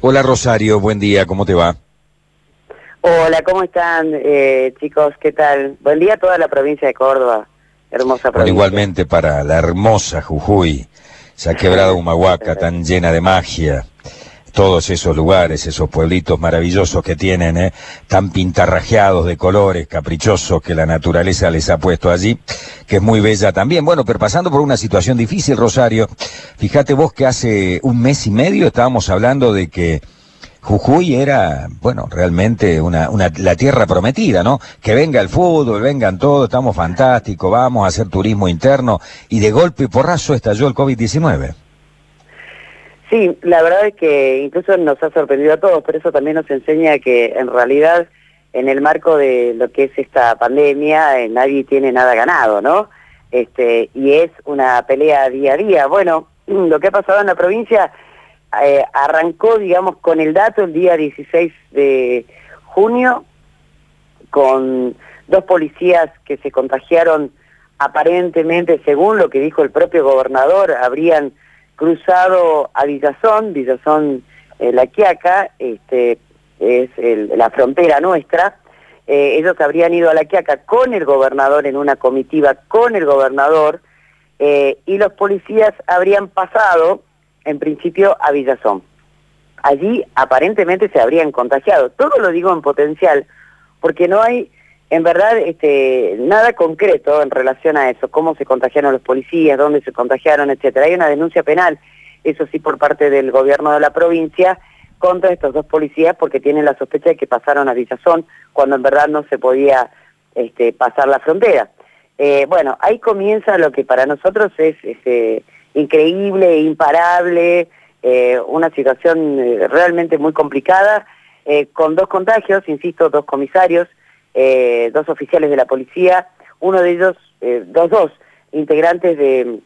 Hola Rosario, buen día, ¿cómo te va? Hola, ¿cómo están eh, chicos? ¿Qué tal? Buen día a toda la provincia de Córdoba, hermosa provincia. igualmente para la hermosa Jujuy, esa quebrada Humahuaca tan llena de magia, todos esos lugares, esos pueblitos maravillosos que tienen, ¿eh? tan pintarrajeados de colores, caprichosos que la naturaleza les ha puesto allí, que es muy bella también. Bueno, pero pasando por una situación difícil, Rosario, fíjate vos que hace un mes y medio estábamos hablando de que Jujuy era, bueno, realmente una, una, la tierra prometida, ¿no? Que venga el fútbol, vengan todos, estamos fantásticos, vamos a hacer turismo interno, y de golpe y porrazo estalló el COVID-19. Sí, la verdad es que incluso nos ha sorprendido a todos, pero eso también nos enseña que en realidad en el marco de lo que es esta pandemia eh, nadie tiene nada ganado, ¿no? Este, y es una pelea día a día. Bueno, lo que ha pasado en la provincia eh, arrancó, digamos, con el dato el día 16 de junio, con dos policías que se contagiaron aparentemente, según lo que dijo el propio gobernador, habrían cruzado a Villazón, Villazón eh, La Quiaca, este, es la frontera nuestra, eh, ellos habrían ido a La Quiaca con el gobernador en una comitiva con el gobernador eh, y los policías habrían pasado en principio a Villazón. Allí aparentemente se habrían contagiado. Todo lo digo en potencial porque no hay en verdad este, nada concreto en relación a eso, cómo se contagiaron los policías, dónde se contagiaron, etcétera. Hay una denuncia penal, eso sí, por parte del gobierno de la provincia contra estos dos policías porque tienen la sospecha de que pasaron a Villazón cuando en verdad no se podía este, pasar la frontera. Eh, bueno, ahí comienza lo que para nosotros es este, increíble, imparable, eh, una situación eh, realmente muy complicada, con dos contagios, insisto, dos comisarios, eh, dos oficiales de la policía, uno de ellos, eh, dos, dos integrantes de,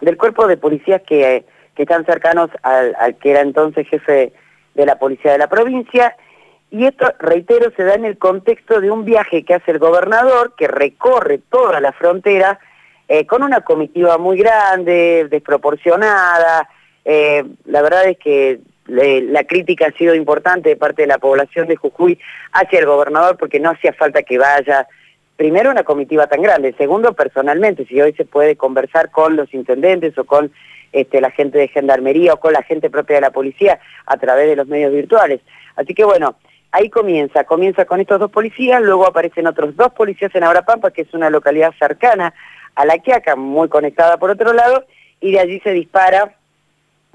del cuerpo de policías que, que están cercanos al, que era entonces jefe de la policía de la provincia. Y esto, reitero, se da en el contexto de un viaje que hace el gobernador, que recorre toda la frontera, eh, con una comitiva muy grande, desproporcionada. la verdad es que la crítica ha sido importante de parte de la población de Jujuy hacia el gobernador porque no hacía falta que vaya, primero, una comitiva tan grande, segundo, personalmente, si hoy se puede conversar con los intendentes o con este, la gente de gendarmería o con la gente propia de la policía a través de los medios virtuales. Así que bueno, ahí comienza, comienza con estos dos policías, luego aparecen otros dos policías en Abrapampa, que es una localidad cercana a La Quiaca, muy conectada por otro lado, y de allí se dispara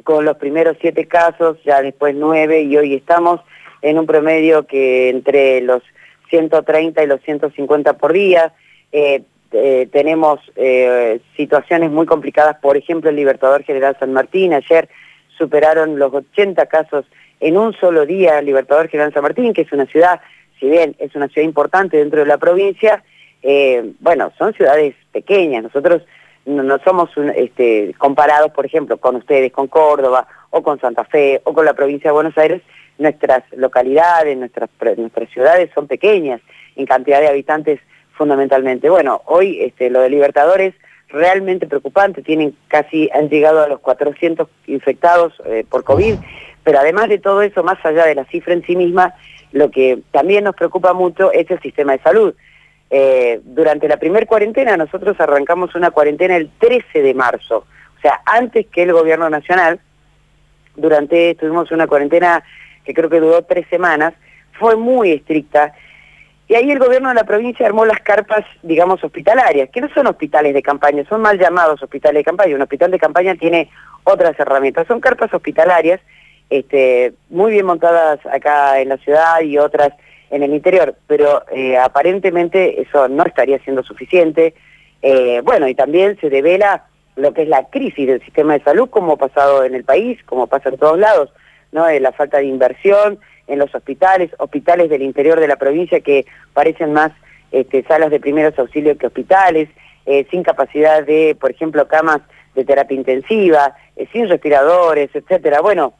con los primeros siete casos, ya después nueve, y hoy estamos en un promedio que entre los 130 y los 150 por día. Eh, eh, tenemos eh, situaciones muy complicadas, por ejemplo, el Libertador General San Martín, ayer superaron los 80 casos en un solo día, el Libertador General San Martín, que es una ciudad, si bien es una ciudad importante dentro de la provincia, bueno, son ciudades pequeñas, nosotros no, somos este, comparados, por ejemplo, con ustedes, con Córdoba o con Santa Fe o con la provincia de Buenos Aires, nuestras localidades, nuestras, nuestras ciudades son pequeñas en cantidad de habitantes fundamentalmente. Bueno, hoy este, lo de Libertadores realmente preocupante, tienen casi, han llegado a los 400 infectados eh, por COVID, pero además de todo eso, más allá de la cifra en sí misma, lo que también nos preocupa mucho es el sistema de salud. Eh, durante la primer cuarentena nosotros arrancamos una cuarentena el 13 de marzo, o sea, antes que el gobierno nacional, durante, tuvimos una cuarentena que creo que duró tres semanas, fue muy estricta, y ahí el gobierno de la provincia armó las carpas, digamos, hospitalarias, que no son hospitales de campaña, son mal llamados hospitales de campaña, un hospital de campaña tiene otras herramientas, son carpas hospitalarias, este, muy bien montadas acá en la ciudad y otras en el interior, pero eh, aparentemente eso no estaría siendo suficiente. Eh, bueno, y también se devela lo que es la crisis del sistema de salud, como ha pasado en el país, como pasa en todos lados, ¿no? Eh, la falta de inversión en los hospitales, hospitales del interior de la provincia que parecen más este, salas de primeros auxilios que hospitales, sin capacidad de, por ejemplo, camas de terapia intensiva, sin respiradores, etcétera. Bueno,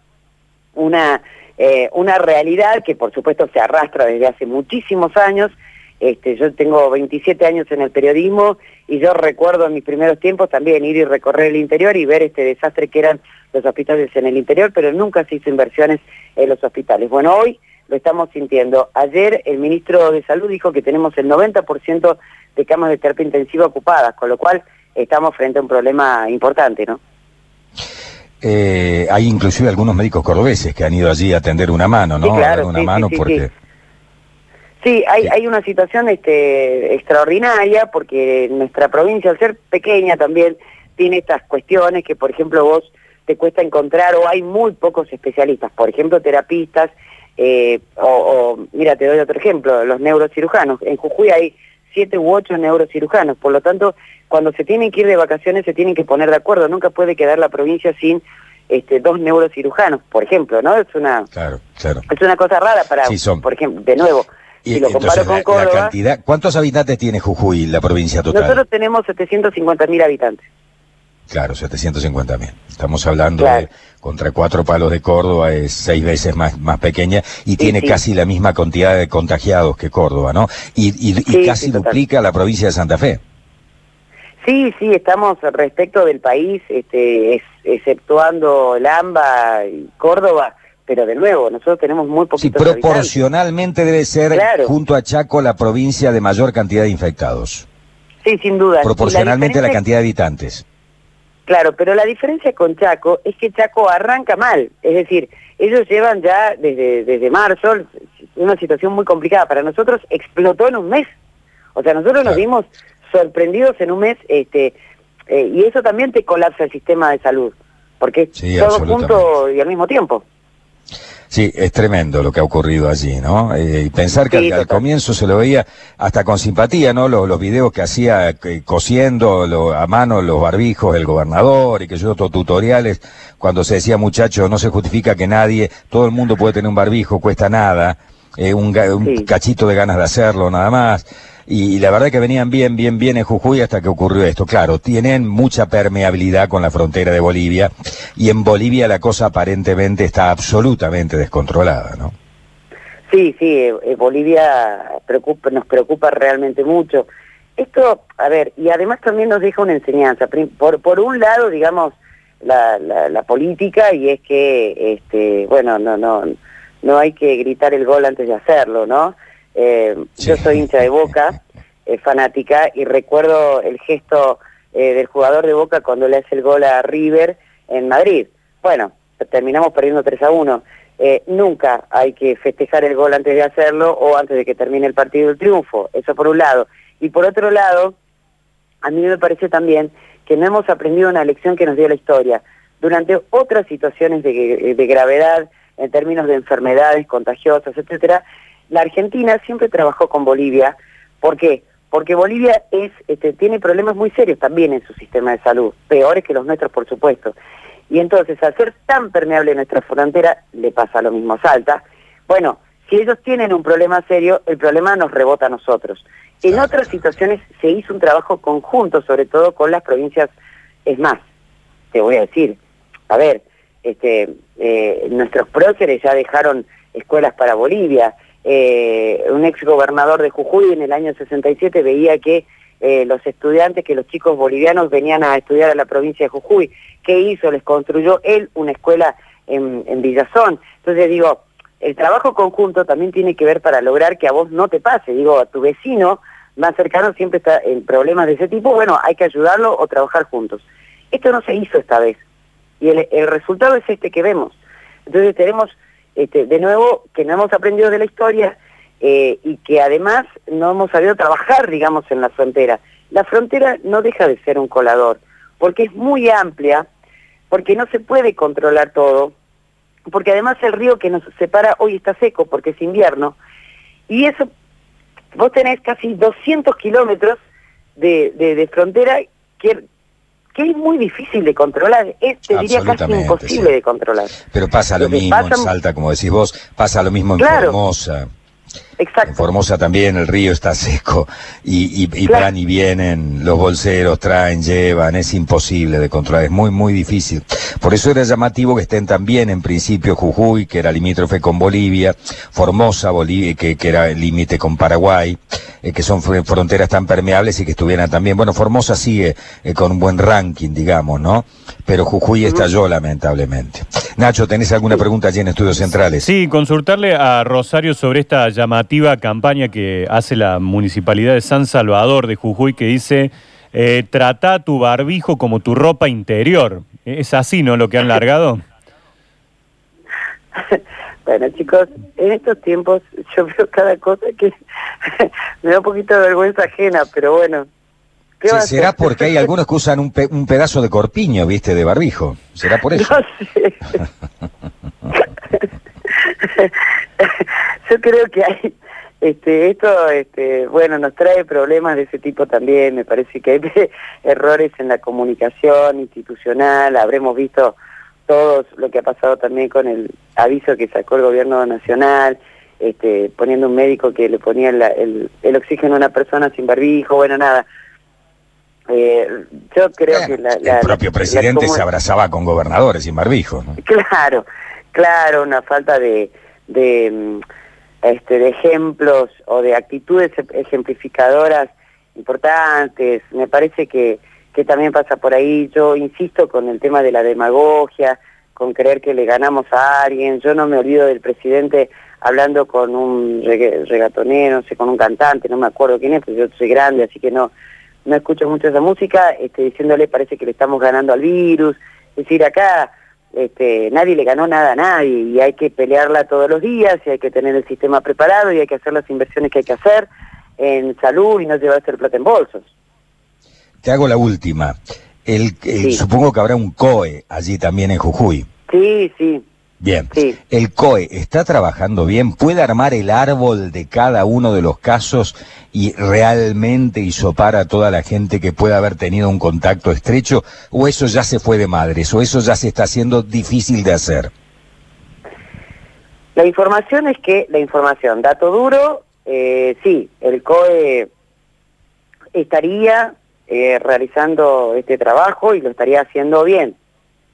una eh, una realidad que por supuesto se arrastra desde hace muchísimos años. Este, yo tengo 27 años en el periodismo y yo recuerdo en mis primeros tiempos también ir y recorrer el interior y ver este desastre que eran los hospitales en el interior, pero nunca se hizo inversiones en los hospitales. Bueno, hoy lo estamos sintiendo. Ayer el ministro de Salud dijo que tenemos el 90% de camas de terapia intensiva ocupadas, con lo cual estamos frente a un problema importante, ¿no? Eh, hay inclusive algunos médicos cordobeses que han ido allí a tender una mano, ¿no? Sí, claro, una mano porque... Sí, hay, hay una situación este, extraordinaria porque nuestra provincia, al ser pequeña también, tiene estas cuestiones que, por ejemplo, vos te cuesta encontrar o hay muy pocos especialistas, por ejemplo, terapistas, eh, o, mira, te doy otro ejemplo, los neurocirujanos. En Jujuy hay siete u ocho neurocirujanos, por lo tanto, cuando se tienen que ir de vacaciones se tienen que poner de acuerdo, nunca puede quedar la provincia sin este, dos neurocirujanos, por ejemplo, ¿no? Es una, claro, claro. Es una cosa rara para, por ejemplo, de nuevo, si lo comparo con Córdoba... ¿Cuántos habitantes tiene Jujuy, la provincia total? Nosotros tenemos 750.000 habitantes. Claro, 750 mil. Estamos hablando de contra cuatro palos de Córdoba, es seis veces más, más pequeña y tiene casi la misma cantidad de contagiados que Córdoba, ¿no? Y, y, casi duplica la provincia de Santa Fe. Sí, sí, estamos respecto del país, este, exceptuando el AMBA y Córdoba, pero de nuevo, nosotros tenemos muy poquitos Sí, proporcionalmente debe ser, junto a Chaco, la provincia de mayor cantidad de infectados. Sí, sin duda. Proporcionalmente a la cantidad de habitantes. Claro, pero la diferencia con Chaco es que Chaco arranca mal, es decir, ellos llevan ya desde, desde marzo una situación muy complicada. Para nosotros explotó en un mes. O sea, nosotros nos vimos sorprendidos en un mes este, eh, y eso también te colapsa el sistema de salud, porque es todo junto y al mismo tiempo. Sí, es tremendo lo que ha ocurrido allí, ¿no? Eh, y pensar que al, comienzo se lo veía hasta con simpatía, ¿no? Los, los videos que hacía eh, cosiendo a mano los barbijos el gobernador y que yo otros tutoriales, cuando se decía muchacho, no se justifica que nadie, todo el mundo puede tener un barbijo, cuesta nada, eh, un, un cachito de ganas de hacerlo, nada más y, la verdad que venían bien, bien, bien en Jujuy hasta que ocurrió esto. Claro, tienen mucha permeabilidad con la frontera de Bolivia y en Bolivia la cosa aparentemente está absolutamente descontrolada, ¿no? Sí, sí, eh, eh, Bolivia nos preocupa realmente mucho. Esto, a ver, y además también nos deja una enseñanza. Por, por un lado, digamos, la, la, la política y es que, este, bueno, no, no, no hay que gritar el gol antes de hacerlo, ¿no? Eh, yo soy hincha de Boca, eh, fanática, y recuerdo el gesto eh, del jugador de Boca cuando le hace el gol a River en Madrid. Bueno, terminamos perdiendo 3 a 1. nunca hay que festejar el gol antes de hacerlo o antes de que termine el partido del triunfo. Eso por un lado. Y por otro lado, a mí me parece también que no hemos aprendido una lección que nos dio la historia. Durante otras situaciones de, de gravedad, en términos de enfermedades contagiosas, etcétera, la Argentina siempre trabajó con Bolivia. ¿Por qué? Porque Bolivia es, este, tiene problemas muy serios también en su sistema de salud, peores que los nuestros, por supuesto. Y entonces, al ser tan permeable nuestra frontera, le pasa lo mismo a Salta. Bueno, si ellos tienen un problema serio, el problema nos rebota a nosotros. En otras situaciones se hizo un trabajo conjunto, sobre todo con las provincias. Es más, te voy a decir, a ver, este, eh, nuestros próceres ya dejaron escuelas para Bolivia, eh, un ex gobernador de Jujuy en el año 67 veía que eh, los estudiantes, que los chicos bolivianos venían a estudiar a la provincia de Jujuy. ¿Qué hizo? Les construyó él una escuela en, en Villazón. Entonces digo, el trabajo conjunto también tiene que ver para lograr que a vos no te pase. Digo, a tu vecino más cercano siempre está en problemas de ese tipo, bueno, hay que ayudarlo o trabajar juntos. Esto no se hizo esta vez. Y el, el resultado es este que vemos. Entonces tenemos este, de nuevo, que no hemos aprendido de la historia eh, y que además no hemos sabido trabajar, digamos, en la frontera. La frontera no deja de ser un colador, porque es muy amplia, porque no se puede controlar todo, porque además el río que nos separa hoy está seco porque es invierno, y eso, vos tenés casi 200 kilómetros de, de, de frontera que que es muy difícil de controlar, es, te diría casi imposible de controlar. Pero pasa lo mismo en Salta, como decís vos, pasa lo mismo en Formosa. Exacto. En Formosa también el río está seco y, y, van y vienen, los bolseros traen, llevan, es imposible de controlar, es muy, muy difícil. Por eso era llamativo que estén también en principio Jujuy, que era limítrofe con Bolivia, Formosa, Bolivia, que, que era límite con Paraguay, eh, que son fronteras tan permeables y que estuvieran también. Bueno, Formosa sigue eh, con un buen ranking, digamos, ¿no? Pero Jujuy estalló lamentablemente. Nacho, ¿tenés alguna pregunta allí en Estudios Centrales? Sí, consultarle a Rosario sobre esta llamativa campaña que hace la Municipalidad de San Salvador de Jujuy que dice, eh, trata tu barbijo como tu ropa interior. ¿Es así, no, lo que han largado? Bueno, chicos, en estos tiempos yo veo cada cosa que me da un poquito de vergüenza ajena, pero bueno. ¿qué será porque hay algunos que usan un, un, pedazo de corpiño, viste, de barbijo. ¿Será por eso? yo creo que hay, este, esto, este, bueno, nos trae problemas de ese tipo también. Me parece que hay errores en la comunicación institucional. Habremos visto todos lo que ha pasado también con el aviso que sacó el gobierno nacional, este, poniendo un médico que le ponía el, el, oxígeno a una persona sin barbijo, bueno, nada. Eh, yo creo que la, El propio presidente se abrazaba con gobernadores sin barbijo. Claro, claro, una falta de, de, mm, este, de ejemplos o de actitudes ejemplificadoras importantes. Me parece que que también pasa por ahí. Yo insisto con el tema de la demagogia, con creer que le ganamos a alguien. Yo no me olvido del presidente hablando con un regatonero, no sé, con un cantante, no me acuerdo quién es, pero yo soy grande, así que no, no escucho mucho esa música, este, diciéndole parece que le estamos ganando al virus. Es decir, acá este, nadie le ganó nada a nadie y hay que pelearla todos los días y hay que tener el sistema preparado y hay que hacer las inversiones que hay que hacer en salud y no llevarse el plata en bolsos. Te hago la última. El, Supongo que habrá un COE allí también en Jujuy. Sí, sí. Bien. ¿El COE está trabajando bien? ¿Puede armar el árbol de cada uno de los casos y realmente hisopar a toda la gente que pueda haber tenido un contacto estrecho? ¿O eso ya se fue de madres? ¿O eso ya se está haciendo difícil de hacer? La información es que, la información, dato duro, eh, sí, el COE estaría eh, realizando este trabajo y lo estaría haciendo bien.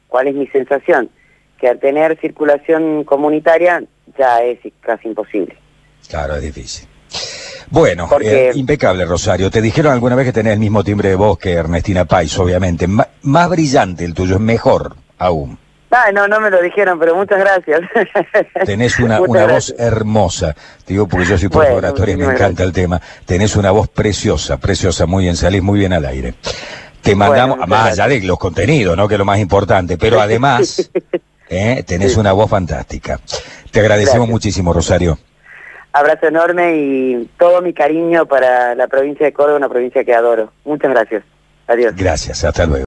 ¿Cuál es mi sensación? Que al tener circulación comunitaria ya es casi imposible. Claro, es difícil. Bueno, eh, impecable, Rosario. Te dijeron alguna vez que tenés el mismo timbre de voz que Ernestina Pais, obviamente. más brillante el tuyo, es mejor aún. Ah, no, no me lo dijeron, pero muchas gracias. Tenés una, una voz hermosa, te digo porque yo soy por y me encanta el tema. Tenés una voz preciosa, preciosa, muy bien, salís muy bien al aire. Te mandamos, más allá de los contenidos, ¿no? Que es lo más importante, pero además, ¿eh? tenés una voz fantástica. Te agradecemos muchísimo, Rosario. Abrazo enorme y todo mi cariño para la provincia de Córdoba, una provincia que adoro. Muchas gracias. Adiós. Gracias, hasta luego.